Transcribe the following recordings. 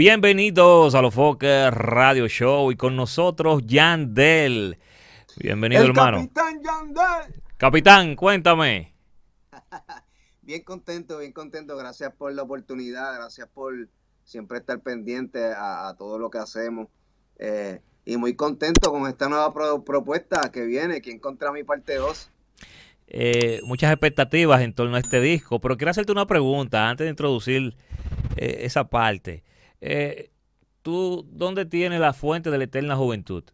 Bienvenidos a los Fokker Radio Show y con nosotros Yandel. Bienvenido, El hermano. Capitán Yandel. Capitán, cuéntame. Bien contento, bien contento. Gracias por la oportunidad, gracias por siempre estar pendiente a, a todo lo que hacemos. Eh, y muy contento con esta nueva pro- propuesta que viene, que encontra mi parte 2. Eh, muchas expectativas en torno a este disco, pero quiero hacerte una pregunta antes de introducir eh, esa parte. Eh, ¿Tú dónde tienes la fuente de la eterna juventud?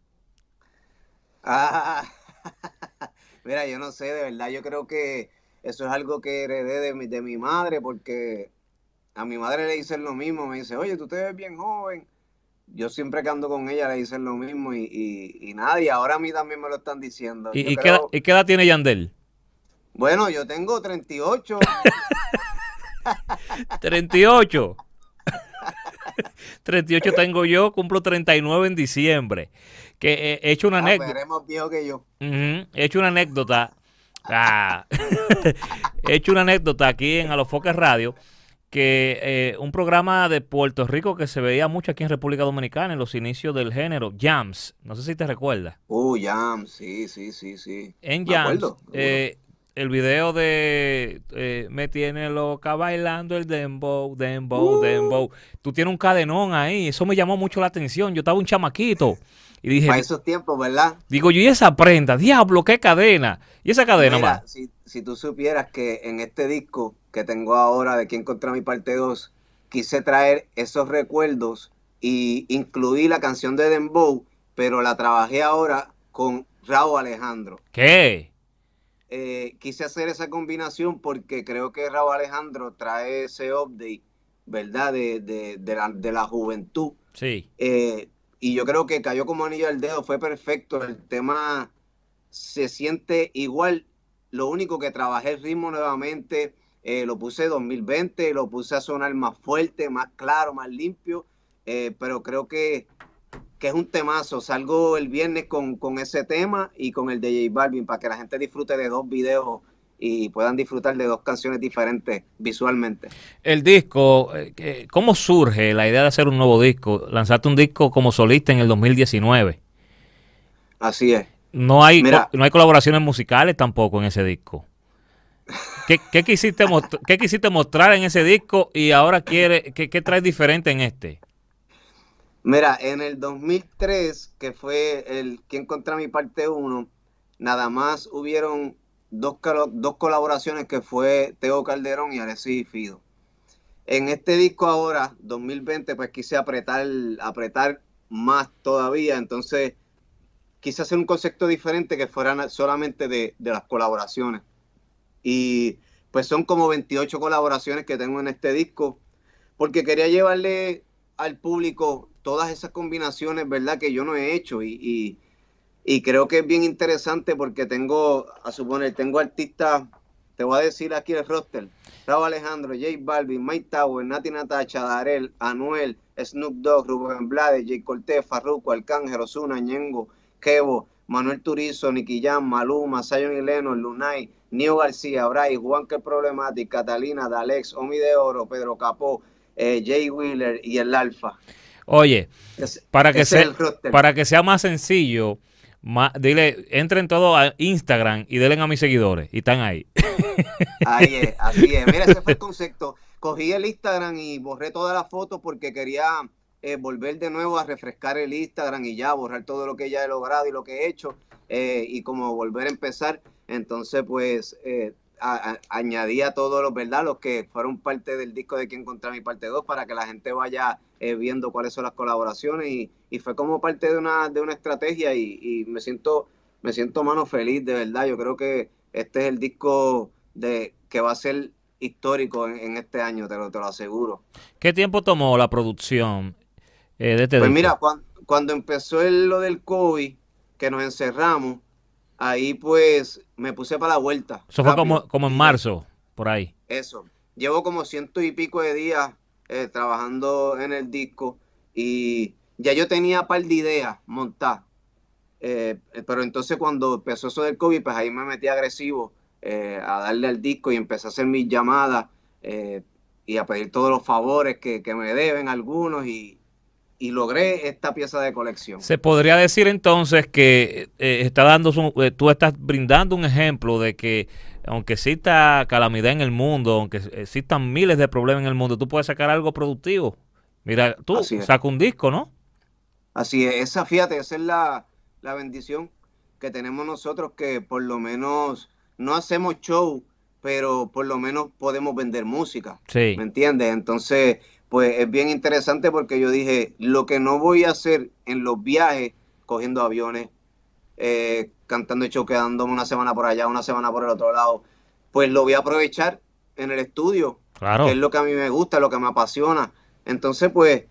Ah, mira, yo no sé, de verdad, yo creo que eso es algo que heredé de mi, de mi madre, porque a mi madre le dicen lo mismo, me dice, oye, tú te ves bien joven. Yo siempre que ando con ella le dicen lo mismo y, y, y nada, y ahora a mí también me lo están diciendo. ¿Y, Yo y qué, edad- creo- y qué edad tiene Yandel? Bueno, yo tengo 38. 38. 38 tengo yo, cumplo 39 en diciembre. Que eh, he hecho una Ah, anécdota. pues viejo que yo. He hecho una anécdota. Ah. He hecho una anécdota aquí en Alofoques Radio que eh, un programa de Puerto Rico que se veía mucho aquí en República Dominicana en los inicios del género, Jams. No sé si te recuerdas. Uh, Jam, sí, sí, sí, sí. En Jams, acuerdo, eh, el video de eh, Me tiene loca bailando el dembow, dembow, Uh. dembow. Tú tienes un cadenón ahí. Eso me llamó mucho la atención. Yo estaba un chamaquito. Y dije, Para esos tiempos, ¿verdad? digo yo, ¿y esa prenda? Diablo, qué cadena. ¿Y esa cadena, Mira, man? si, si tú supieras que en este disco que tengo ahora de Quién contra mi parte 2, quise traer esos recuerdos y incluí la canción de Dembow, pero la trabajé ahora con Raúl Alejandro. ¿Qué? Eh, quise hacer esa combinación porque creo que Raúl Alejandro trae ese update, ¿verdad? De, de, de la, de la juventud. Sí. Eh, y yo creo que cayó como anillo al dedo, fue perfecto. El tema se siente igual. Lo único que trabajé el ritmo nuevamente, eh, lo puse 2020, lo puse a sonar más fuerte, más claro, más limpio. eh, pero creo que, que es un temazo. Salgo el viernes con, con ese tema y con el de J Balvin para que la gente disfrute de dos videos y puedan disfrutar de dos canciones diferentes visualmente. El disco, eh, ¿cómo surge la idea de hacer un nuevo disco? Lanzaste un disco como solista en el 2019. Así es. No hay, Mira. no hay colaboraciones musicales tampoco en ese disco. ¿Qué, qué quisiste, qué quisiste mostrar en ese disco y ahora quiere, qué, qué traes diferente en este? Mira, en el 2003, que fue el Quien contra mi parte 1, nada más hubieron dos, dos colaboraciones que fue Teo Calderón y Alexis Fido. En este disco ahora, 2020, pues quise apretar, apretar más todavía, entonces quise hacer un concepto diferente que fuera solamente de, de las colaboraciones. Y pues son como 28 colaboraciones que tengo en este disco, porque quería llevarle al público todas esas combinaciones, ¿verdad? Que yo no he hecho y, y, y creo que es bien interesante porque tengo, a suponer, tengo artistas, te voy a decir aquí el roster, Raúl Alejandro, J Balvin, Mike Tower, Nati Natacha, Darel, Anuel, Snoop Dogg, Rubén Blades, J Cortés, Farruko, Arcángel, Ozuna, Ñengo, Kevo, Manuel Turizo, Nicky Jam, Maluma, Zion y Lennon, Lunay, Nio García, Bray, Juan que Problematic, Catalina, Dalex, Omi de Oro, Pedro Capó, eh, Jay Wheeler y el Alfa. Oye, para que, sea, para que sea más sencillo, dile, entren todos a Instagram y denle a mis seguidores y están ahí. Ahí es, así es. Mira, ese fue el concepto. Cogí el Instagram y borré todas las fotos porque quería eh, volver de nuevo a refrescar el Instagram y ya borrar todo lo que ya he logrado y lo que he hecho eh, y como volver a empezar. Entonces, pues, eh, a- a- añadí a todos los, ¿verdad? Los que fueron parte del disco de Quien Contra mi parte 2 para que la gente vaya eh, viendo cuáles son las colaboraciones y, y fue como parte de una, de una estrategia y, y me siento, me siento mano feliz, de verdad. Yo creo que este es el disco de que va a ser histórico en, en este año, te lo, te lo aseguro. ¿Qué tiempo tomó la producción eh, de este Pues disco? mira, cuan- cuando empezó el- lo del COVID, que nos encerramos, ahí pues me puse para la vuelta. Eso fue como, como en marzo, por ahí. Eso. Llevo como ciento y pico de días eh, trabajando en el disco y ya yo tenía par de ideas montadas. Eh, pero entonces cuando empezó eso del COVID, pues ahí me metí agresivo eh, a darle al disco y empecé a hacer mis llamadas. eh, y a pedir todos los favores que, me deben algunos y, logré esta pieza de colección. Se podría decir entonces que eh, está dando eh, tú estás brindando un ejemplo de que aunque exista calamidad en el mundo, aunque existan miles de problemas en el mundo, tú puedes sacar algo productivo. Mira, tú sacas un disco, ¿no? Así es, esa, fíjate, esa es la, la bendición que tenemos nosotros que por lo menos no hacemos show, pero por lo menos podemos vender música. Sí. ¿Me entiendes? Entonces, pues es bien interesante porque yo dije, lo que no voy a hacer en los viajes, cogiendo aviones, eh, cantando y quedándome una semana por allá, una semana por el otro lado, pues lo voy a aprovechar en el estudio, claro. que es lo que a mí me gusta, lo que me apasiona. Entonces, pues,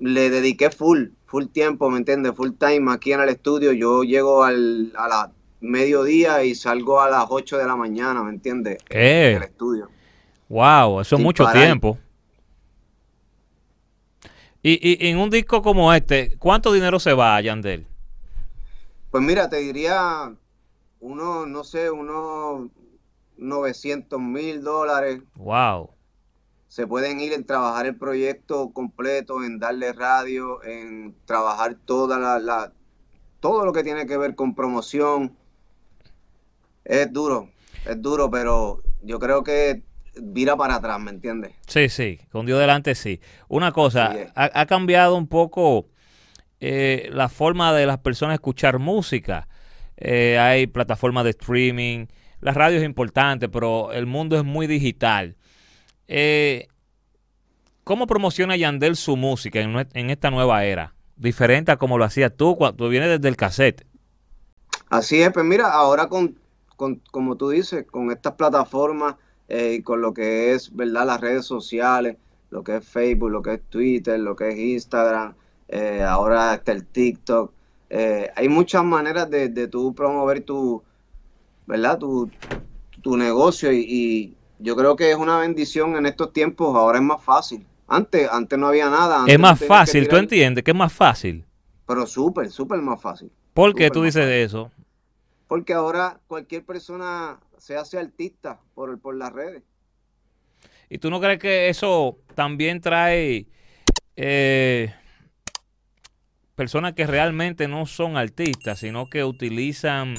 le dediqué full, full tiempo, ¿me entiendes? Full time aquí en el estudio. Yo llego al, a la mediodía y salgo a las 8 de la mañana, ¿me entiendes? ¿Qué? el estudio. Wow, eso es mucho tiempo. Y, y, en un disco como este, ¿cuánto dinero se va, Yandel? Pues mira, te diría unos, no sé, unos 900 mil dólares. Wow. Se pueden ir en trabajar el proyecto completo, en darle radio, en trabajar toda la, la todo lo que tiene que ver con promoción, es duro, es duro, pero yo creo que vira para atrás, ¿me entiendes? Sí, sí, con Dios delante sí. Una cosa, ha, cambiado un poco eh, la forma de las personas escuchar música. Eh, hay plataformas de streaming, la radio es importante, pero el mundo es muy digital. Eh, ¿Cómo promociona Yandel su música en, en, esta nueva era? Diferente a como lo hacías tú cuando vienes desde el cassette. Así es, pues mira, ahora con como tú dices, con estas plataformas eh, y con lo que es, ¿verdad? Las redes sociales, lo que es Facebook, lo que es Twitter, lo que es Instagram, eh, ahora está el TikTok. Eh, hay muchas maneras de, de tú promover tu, ¿verdad? Tu, tu negocio y, yo creo que es una bendición en estos tiempos, ahora es más fácil. Antes, antes no había nada. es más fácil, ¿tú entiendes que es más fácil? Pero súper, súper más fácil. ¿Por qué tú dices eso? Porque ahora cualquier persona se hace artista por, por las redes. ¿Y tú no crees que eso también trae eh, personas que realmente no son artistas, sino que utilizan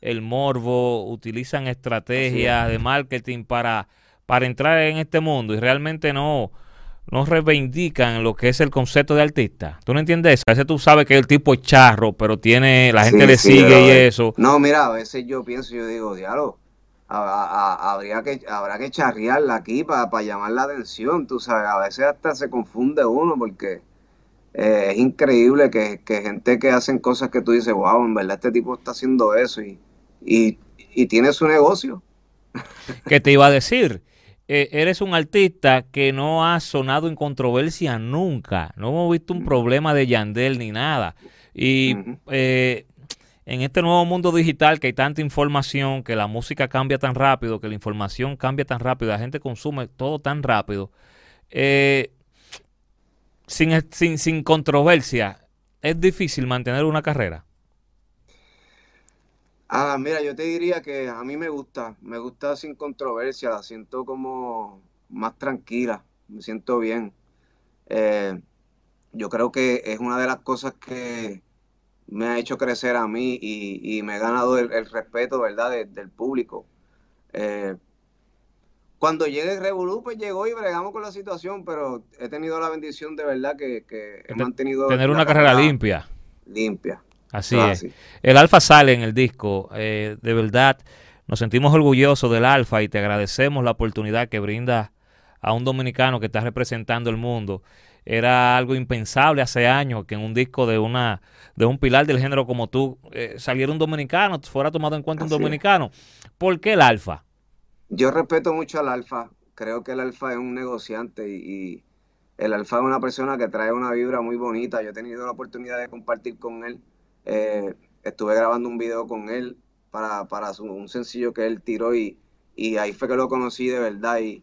el morbo, utilizan estrategias de marketing para, para entrar en este mundo y realmente no, no reivindican lo que es el concepto de artista. ¿Tú no entiendes eso? A veces tú sabes que el tipo es charro, pero tiene, la gente le sigue y eso. No, mira, a veces yo pienso, yo digo, diablo, habría que, habrá que charrearla aquí para llamar la atención, tú sabes, a veces hasta se confunde uno porque eh, es increíble que, gente que hacen cosas que tú dices, wow, en verdad este tipo está haciendo eso y, y, y tiene su negocio. ¿Qué te iba a decir? Eh, eres un artista que no ha sonado en controversia nunca. No hemos visto un problema de Yandel ni nada. Y eh, en este nuevo mundo digital que hay tanta información, que la música cambia tan rápido, que la información cambia tan rápido, la gente consume todo tan rápido, eh, sin, sin, sin controversia, es difícil mantener una carrera. Ah, mira, yo te diría que a mí me gusta, me gusta sin controversia, la siento como más tranquila, me siento bien. Eh, yo creo que es una de las cosas que me ha hecho crecer a mí y, me ha ganado el, respeto, ¿verdad?, del público. Eh, cuando llegue el Revolú, pues llegó y bregamos con la situación, pero he tenido la bendición de verdad que, he mantenido... Tener una carrera limpia. Limpia. Así es. El Alfa sale en el disco. Eh, de verdad, nos sentimos orgullosos del Alfa y te agradecemos la oportunidad que brinda a un dominicano que está representando el mundo. Era algo impensable hace años que en un disco de una de un pilar del género como tú eh, saliera un dominicano, fuera tomado en cuenta un dominicano. ¿Por qué el Alfa? Yo respeto mucho al Alfa. Creo que el Alfa es un negociante y el Alfa es una persona que trae una vibra muy bonita. Yo he tenido la oportunidad de compartir con él eh, estuve grabando un video con él para, para un sencillo que él tiró y, y ahí fue que lo conocí de verdad. Y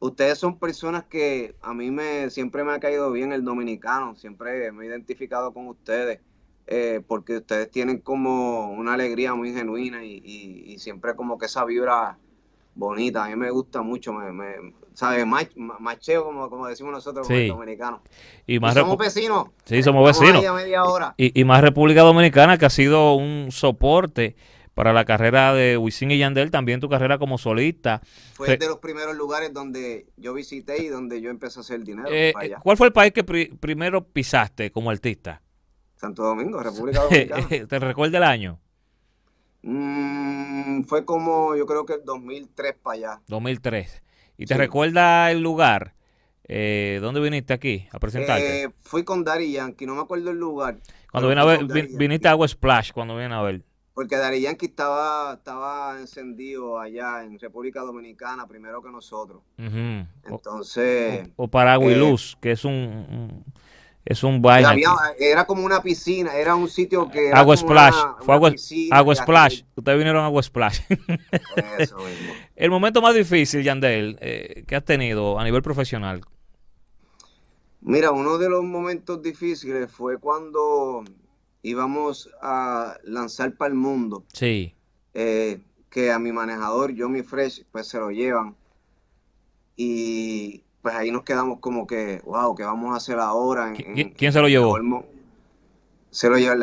ustedes son personas que a mí me siempre me ha caído bien el dominicano, siempre me he identificado con ustedes. Eh, porque ustedes tienen como una alegría muy genuina y, siempre como que esa vibra bonita, a mí me gusta mucho, me, ¿sabes? macheo, como, como decimos nosotros los dominicanos. Y, más somos vecinos. Sí, somos vecinos. Y, y, más República Dominicana, que ha sido un soporte para la carrera de Wisin y Yandel, también tu carrera como solista. Fue de los primeros lugares donde yo visité y donde yo empecé a hacer dinero. Eh, ¿Cuál fue el país que primero pisaste como artista? Santo Domingo, República Dominicana. ¿Te recuerda el año? Mm, fue como, yo creo que el 2003 para allá. 2003. ¿Y te recuerda el lugar? Eh, ¿Dónde viniste aquí a presentarte? Eh, fui con Dari Yankee, no me acuerdo el lugar. Cuando vine a ver, viniste a Agua Splash, cuando vine a ver. Porque Dari Yankee estaba, estaba encendido allá en República Dominicana primero que nosotros. Entonces... O, para Agua y eh, Luz, que es un es un baile. era como una piscina, era un sitio que. agua Splash. Fue agua, Splash. Ustedes vinieron a Agua Splash. Eso mismo. El momento más difícil, Yandel, eh, que has tenido a nivel profesional. Mira, uno de los momentos difíciles fue cuando íbamos a lanzar para el mundo. Sí. Eh, que a mi manejador, Johnny Fresh, pues se lo llevan. Y pues ahí nos quedamos como que, wow, ¿qué vamos a hacer ahora? ¿Quién se lo llevó? Se lo llevó,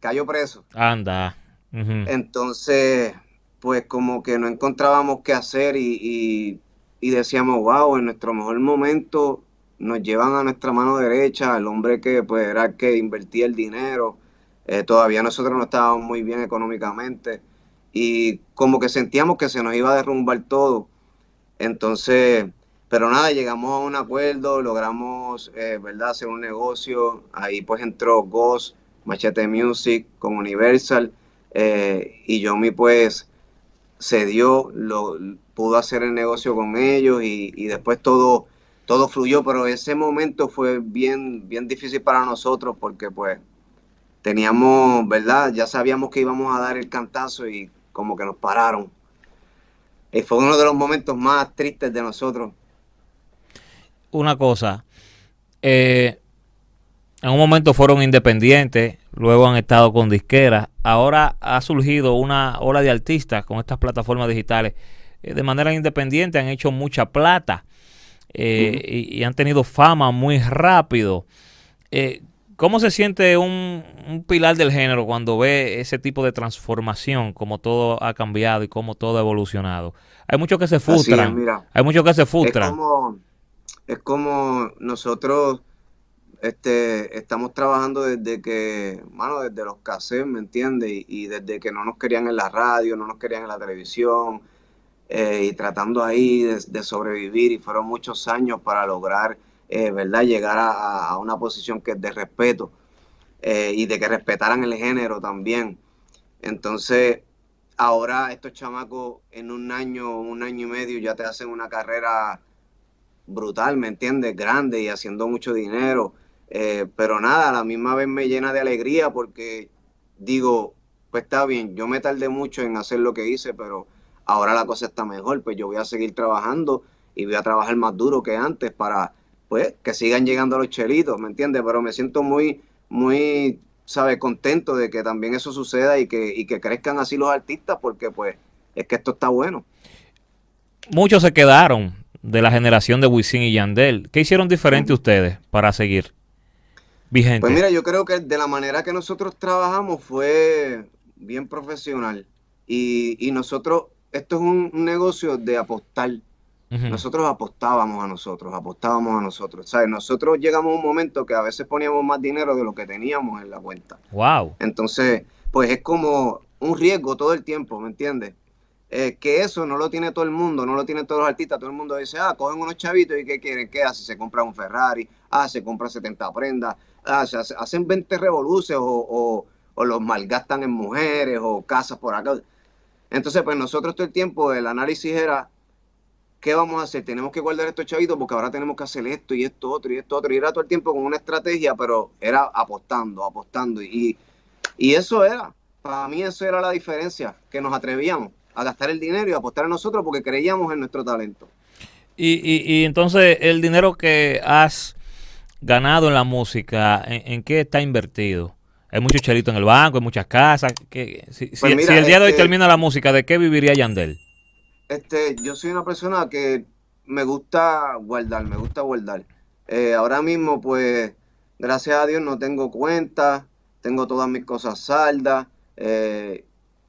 cayó preso. Anda. Entonces, pues como que no encontrábamos qué hacer y, decíamos, wow, en nuestro mejor momento nos llevan a nuestra mano derecha, el hombre que pues era el que invertía el dinero, eh, todavía nosotros no estábamos muy bien económicamente y como que sentíamos que se nos iba a derrumbar todo. Entonces, pero nada, llegamos a un acuerdo, logramos, eh, ¿verdad?, hacer un negocio. Ahí pues entró Ghost, Machete Music con Universal. Eh, y Yomi pues se dio, lo, pudo hacer el negocio con ellos y, después todo, todo fluyó. Pero ese momento fue bien, bien difícil para nosotros porque pues teníamos, ¿verdad? Ya sabíamos que íbamos a dar el cantazo y como que nos pararon. Y fue uno de los momentos más tristes de nosotros una cosa. Eh, en un momento fueron independientes, luego han estado con disqueras. Ahora ha surgido una ola de artistas con estas plataformas digitales. Eh, de manera independiente han hecho mucha plata eh, y, han tenido fama muy rápido. ¿Cómo se siente un, pilar del género cuando ve ese tipo de transformación, como todo ha cambiado y cómo todo ha evolucionado? Hay muchos que se frustran. hay muchos que se frustran es como nosotros este, estamos trabajando desde que, mano, desde los cassettes, ¿me entiendes? Y, desde que no nos querían en la radio, no nos querían en la televisión, eh, y tratando ahí de, sobrevivir, y fueron muchos años para lograr, eh, ¿verdad?, llegar a, una posición que es de respeto, eh, y de que respetaran el género también. Entonces, ahora estos chamacos en un año, un año y medio ya te hacen una carrera brutal, ¿me entiendes? Grande y haciendo mucho dinero. Eh, pero nada, a la misma vez me llena de alegría porque digo, pues está bien, yo me tardé mucho en hacer lo que hice, pero ahora la cosa está mejor, pues yo voy a seguir trabajando y voy a trabajar más duro que antes para, pues, que sigan llegando los chelitos, ¿me entiendes? Pero me siento muy, muy, ¿sabes? Contento de que también eso suceda y que, y que crezcan así los artistas porque, pues, es que esto está bueno. Muchos se quedaron de la generación de Wisin y Yandel. ¿Qué hicieron diferente ustedes para seguir vigente? Pues mira, yo creo que de la manera que nosotros trabajamos fue bien profesional. Y, nosotros, esto es un, negocio de apostar. Nosotros apostábamos a nosotros, apostábamos a nosotros. ¿sabes? Nosotros llegamos a un momento que a veces poníamos más dinero de lo que teníamos en la cuenta. Wow. Entonces, pues es como un riesgo todo el tiempo, ¿me entiendes? Eh, que eso no lo tiene todo el mundo, no lo tienen todos los artistas, todo el mundo dice, ah, cogen unos chavitos y ¿qué quieren? ¿Qué hace? Se compra un Ferrari, ah, se compra 70 prendas, ah, hacen 20 revoluciones o, los malgastan en mujeres o casas por acá. Entonces, pues nosotros todo el tiempo el análisis era, ¿qué vamos a hacer? Tenemos que guardar estos chavitos porque ahora tenemos que hacer esto y esto otro y esto otro. Y era todo el tiempo con una estrategia, pero era apostando, apostando. Y, eso era, para mí eso era la diferencia, que nos atrevíamos a gastar el dinero y a apostar en nosotros porque creíamos en nuestro talento. Y, entonces el dinero que has ganado en la música, ¿en, qué está invertido? Hay muchos chelitos en el banco, hay muchas casas. Que, si, si, pues el día de hoy este termina la música, ¿de qué viviría Yandel? Este, yo soy una persona que me gusta guardar, me gusta guardar. Eh, ahora mismo, pues, gracias a Dios no tengo cuenta, tengo todas mis cosas saldas, eh,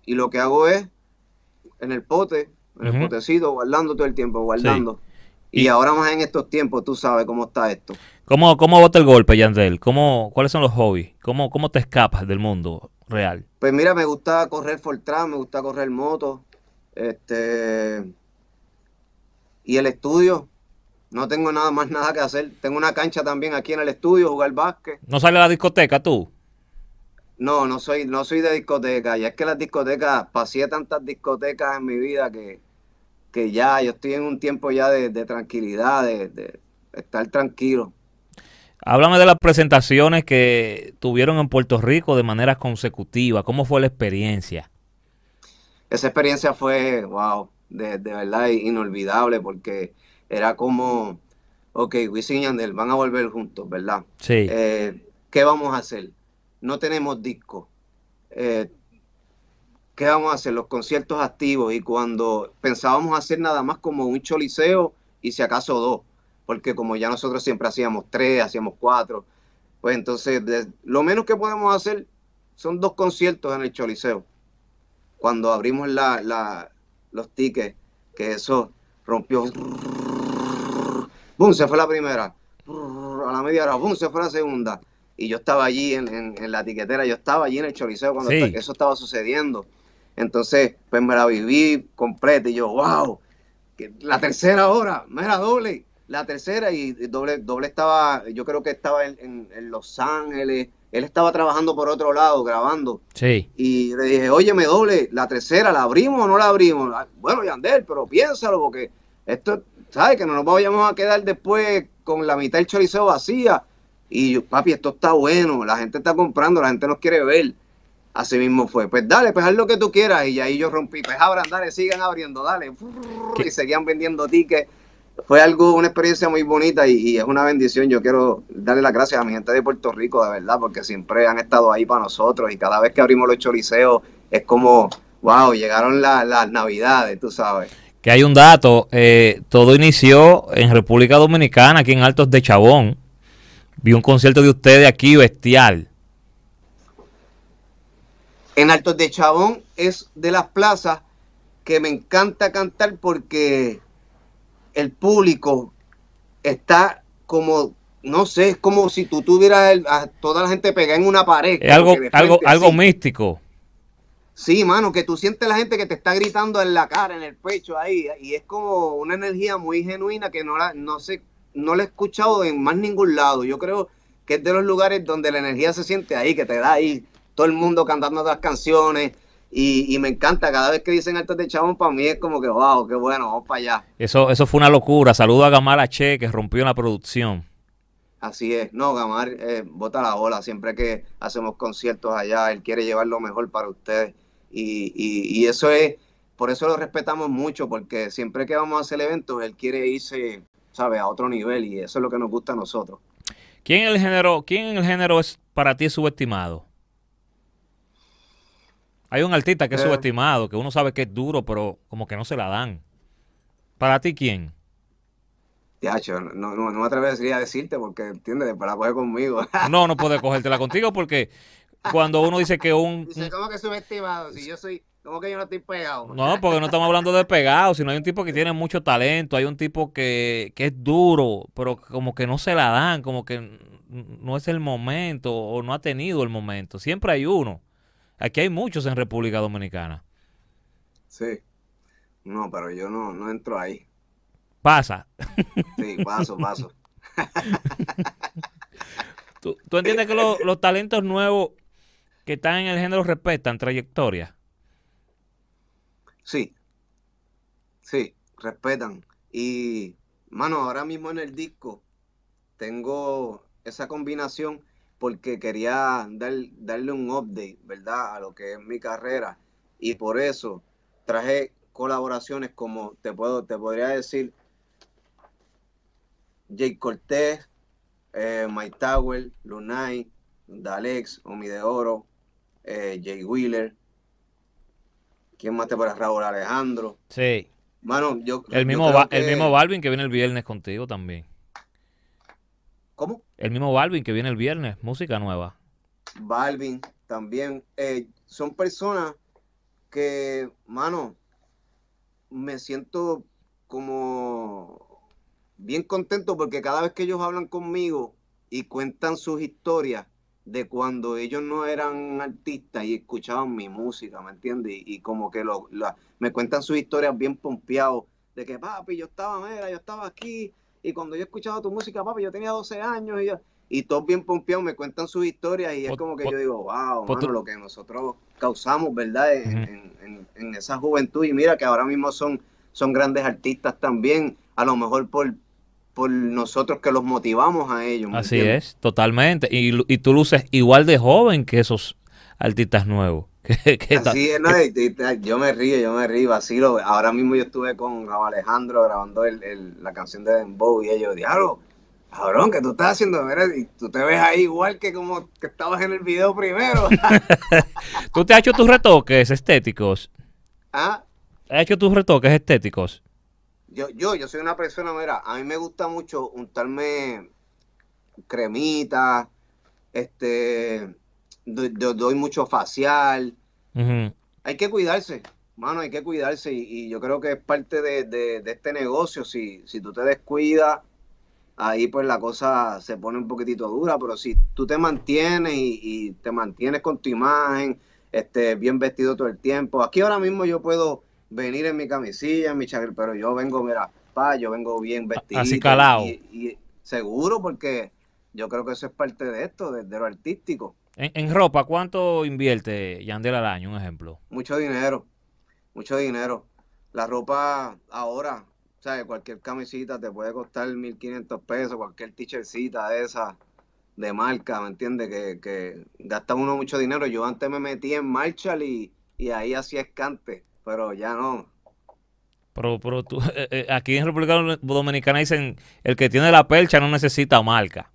y lo que hago es en el pote, en el potecito, guardando todo el tiempo, guardando. Y, ahora más en estos tiempos, tú sabes cómo está esto. ¿Cómo, cómo bota el golpe, Yandel? ¿Cómo, ¿Cuáles son los hobbies? ¿Cómo, ¿Cómo te escapas del mundo real? Pues mira, me gusta correr Fortran, me gusta correr moto. Este. Y el estudio. No tengo nada más nada que hacer. Tengo una cancha también aquí en el estudio, jugar básquet. ¿No sale a la discoteca tú? No, no soy, no soy de discoteca. Ya es que las discotecas, pasé tantas discotecas en mi vida que que ya yo estoy en un tiempo ya de, tranquilidad, de, estar tranquilo. Háblame de las presentaciones que tuvieron en Puerto Rico de manera consecutiva. ¿Cómo fue la experiencia? Esa experiencia fue, wow, de, verdad inolvidable porque era como, ok, Wisin y Yandel van a volver juntos, ¿verdad? Sí. Eh, ¿Qué vamos a hacer? No tenemos disco. Eh, ¿qué vamos a hacer? Los conciertos activos y cuando pensábamos hacer nada más como un choliseo y si acaso dos, porque como ya nosotros siempre hacíamos tres, hacíamos cuatro, pues entonces lo menos que podemos hacer son dos conciertos en el choliseo. Cuando abrimos la, los tickets, que eso rompió, ¡bum! Se fue la primera, a la media hora, ¡bum! Se fue la segunda. Y yo estaba allí en, la tiquetera, yo estaba allí en el choliseo cuando eso estaba sucediendo. Entonces, pues me la viví completa y yo, wow, la tercera hora, era doble, la tercera y doble, doble estaba, yo creo que estaba en, Los Ángeles, él estaba trabajando por otro lado, grabando. Sí. Y le dije, oye, me doble, la tercera, ¿la abrimos o no la abrimos? Ah, bueno, Yandel, pero piénsalo, porque esto, ¿sabes? Que no nos vayamos a quedar después con la mitad del chorizo vacía. Y yo, papi, esto está bueno, la gente está comprando, la gente nos quiere ver. Así mismo fue. Pues dale, pues haz lo que tú quieras. Y ahí yo rompí. Pues abran, dale, sigan abriendo, dale. Y seguían vendiendo tickets. Fue algo, una experiencia muy bonita y, es una bendición. Yo quiero darle las gracias a mi gente de Puerto Rico, de verdad, porque siempre han estado ahí para nosotros. Y cada vez que abrimos los choriceos es como, wow, llegaron las navidades, tú sabes. Que hay un dato, eh, todo inició en República Dominicana, aquí en Altos de Chabón. Vi un concierto de ustedes aquí bestial en Altos de Chabón es de las plazas que me encanta cantar porque el público está como, no sé, es como si tú tuvieras a toda la gente pegada en una pared. Es algo, algo, algo místico. Sí, mano, que tú sientes la gente que te está gritando en la cara, en el pecho ahí, y es como una energía muy genuina que no la, no sé, no la he escuchado en más ningún lado. Yo creo que es de los lugares donde la energía se siente ahí, que te da ahí todo el mundo cantando las canciones. Y, me encanta, cada vez que dicen Altos de Chabón, para mí es como que, wow, qué bueno, vamos para allá. Eso, eso fue una locura. Saludo a Gamar H, que rompió en la producción. Así es, no, Gamar eh, bota la ola. Siempre que hacemos conciertos allá, él quiere llevar lo mejor para ustedes. Y, y, eso es, por eso lo respetamos mucho, porque siempre que vamos a hacer eventos, él quiere irse, ¿sabe?, a otro nivel y eso es lo que nos gusta a nosotros. ¿Quién en el género, quién en el género es para ti subestimado? Hay un artista que es eh. subestimado, que uno sabe que es duro, pero como que no se la dan. ¿Para ti quién? Yacho, no, no, no me atrevería a decirte porque, ¿entiendes? Para coger conmigo. no, no puede cogértela contigo porque cuando uno dice que un... Dice, ¿cómo que subestimado? Si yo soy... ¿Cómo que yo no estoy pegado? No, porque no estamos hablando de pegado, sino hay un tipo que tiene mucho talento, hay un tipo que, que es duro, pero como que no se la dan, como que no es el momento o no ha tenido el momento. Siempre hay uno. Aquí hay muchos en República Dominicana. Sí. No, pero yo no, no entro ahí. Pasa. Sí, paso, paso. ¿Tú, entiendes que los talentos nuevos que están en el género respetan trayectoria? Sí. Sí, respetan. Y, mano, ahora mismo en el disco tengo esa combinación porque quería dar, darle un update, ¿verdad? A lo que es mi carrera. Y por eso traje colaboraciones como te puedo, te podría decir Jake Cortés, eh, Mike Tower, Lunay, Dalex, Omi de Oro, eh, Jay Wheeler. ¿Quién más te para Raúl Alejandro? Sí. Bueno, yo, el yo mismo, creo el mismo Balvin que viene el viernes contigo también. ¿Cómo? El mismo Balvin que viene el viernes, música nueva. Balvin también. eh, son personas que, mano, me siento como bien contento porque cada vez que ellos hablan conmigo y cuentan sus historias de cuando ellos no eran artistas y escuchaban mi música, ¿me entiendes? Y, como que lo, me cuentan sus historias bien pompeados de que, papi, yo estaba, mira, yo estaba aquí y cuando yo escuchaba tu música, papi, yo tenía 12 años y yo- y todos bien pompeados me cuentan sus historias y es Pues- como que pues- yo digo, wow, pues mano, lo que nosotros causamos, ¿verdad? En, en- en- en esa juventud y mira que ahora mismo son, son grandes artistas también, a lo mejor por, por nosotros que los motivamos a ellos. ¿me Así entiendes? es, totalmente. Y, y tú luces igual de joven que esos artistas nuevos. Ta- Así es, ¿no? Yo me río, yo me río, vacilo. Ahora mismo yo estuve con Raúl Alejandro grabando el- el- la canción de Dembow y ellos, diablo, cabrón, que tú estás haciendo? Mira, y tú te ves ahí igual que como que estabas en el video primero. ¿Tú te has hecho tus retoques estéticos? ¿Ah? ¿Has hecho tus retoques estéticos? Yo, yo, yo soy una persona, mira, a mí me gusta mucho untarme cremita, este, do- do- doy mucho facial, hay que cuidarse, mano, hay que cuidarse y, y yo creo que es parte de, de- de este negocio, si, si tú te descuidas, ahí pues la cosa se pone un poquitito dura, pero si tú te mantienes y, y te mantienes con tu imagen, este, bien vestido todo el tiempo, aquí ahora mismo yo puedo venir en mi camisilla, en mi chaqueta, pero yo vengo, mira, pa, yo vengo bien vestido. Así calado. Y, y seguro porque yo creo que eso es parte de esto, de, de lo artístico. En, en ropa, ¿cuánto invierte Yandel al año? Un ejemplo. Mucho dinero, mucho dinero. La ropa ahora, o sea, cualquier camisita te puede costar 1.500 pesos, cualquier t-shirtcita de esa de marca, ¿me entiendes? Que, que gasta uno mucho dinero. Yo antes me metí en Marshall y, y ahí hacía escante, pero ya no. Pero, pero tú, eh, eh, aquí en República Dominicana dicen, el que tiene la percha no necesita marca.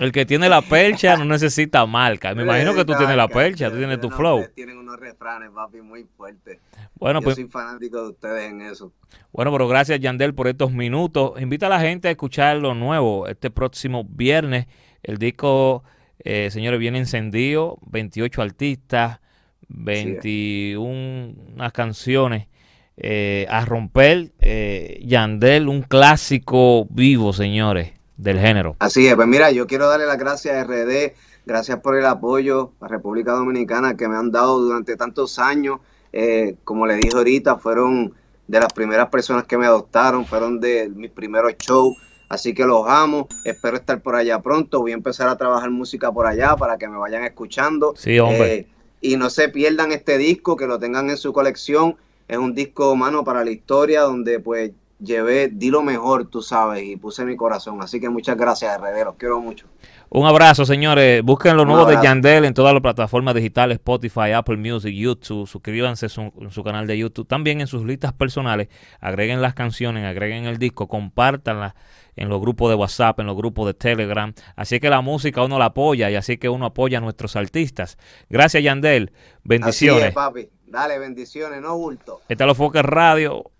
El que tiene la percha no necesita marca. Me imagino que tú tienes la percha, tú tienes tu flow. Tienen unos refranes, papi, muy fuertes. Bueno, Yo pues, soy fanático de ustedes en eso. bueno, pero gracias Yandel por estos minutos. Invita a la gente a escuchar lo nuevo este próximo viernes. El disco, eh, señores, viene encendido, 28 artistas, 21 unas canciones. eh, a romper eh, Yandel, un clásico vivo, señores, del género. Así es, pues mira, yo quiero darle las gracias a RD, gracias por el apoyo a República Dominicana que me han dado durante tantos años. Eh, como le dije ahorita, fueron de las primeras personas que me adoptaron, fueron de mis primeros shows, así que los amo. Espero estar por allá pronto. Voy a empezar a trabajar música por allá para que me vayan escuchando. Sí, hombre. Eh, y no se pierdan este disco, que lo tengan en su colección. Es un disco, mano, para la historia, donde pues llevé, di lo mejor, tú sabes, y puse mi corazón. Así que muchas gracias, RD, los quiero mucho. Un abrazo, señores. Busquen lo nuevo de. Yandel en todas las plataformas digitales, Spotify, Apple Music, YouTube. Suscríbanse a su, en su canal de YouTube. También en sus listas personales. Agreguen las canciones, agreguen el disco, compártanlas en los grupos de WhatsApp, en los grupos de Telegram. Así que la música uno la apoya y así que uno apoya a nuestros artistas. Gracias, Yandel. Así Bendiciones. es, papi. Dale, bendiciones, no bulto. Esta es Los Focus Radio.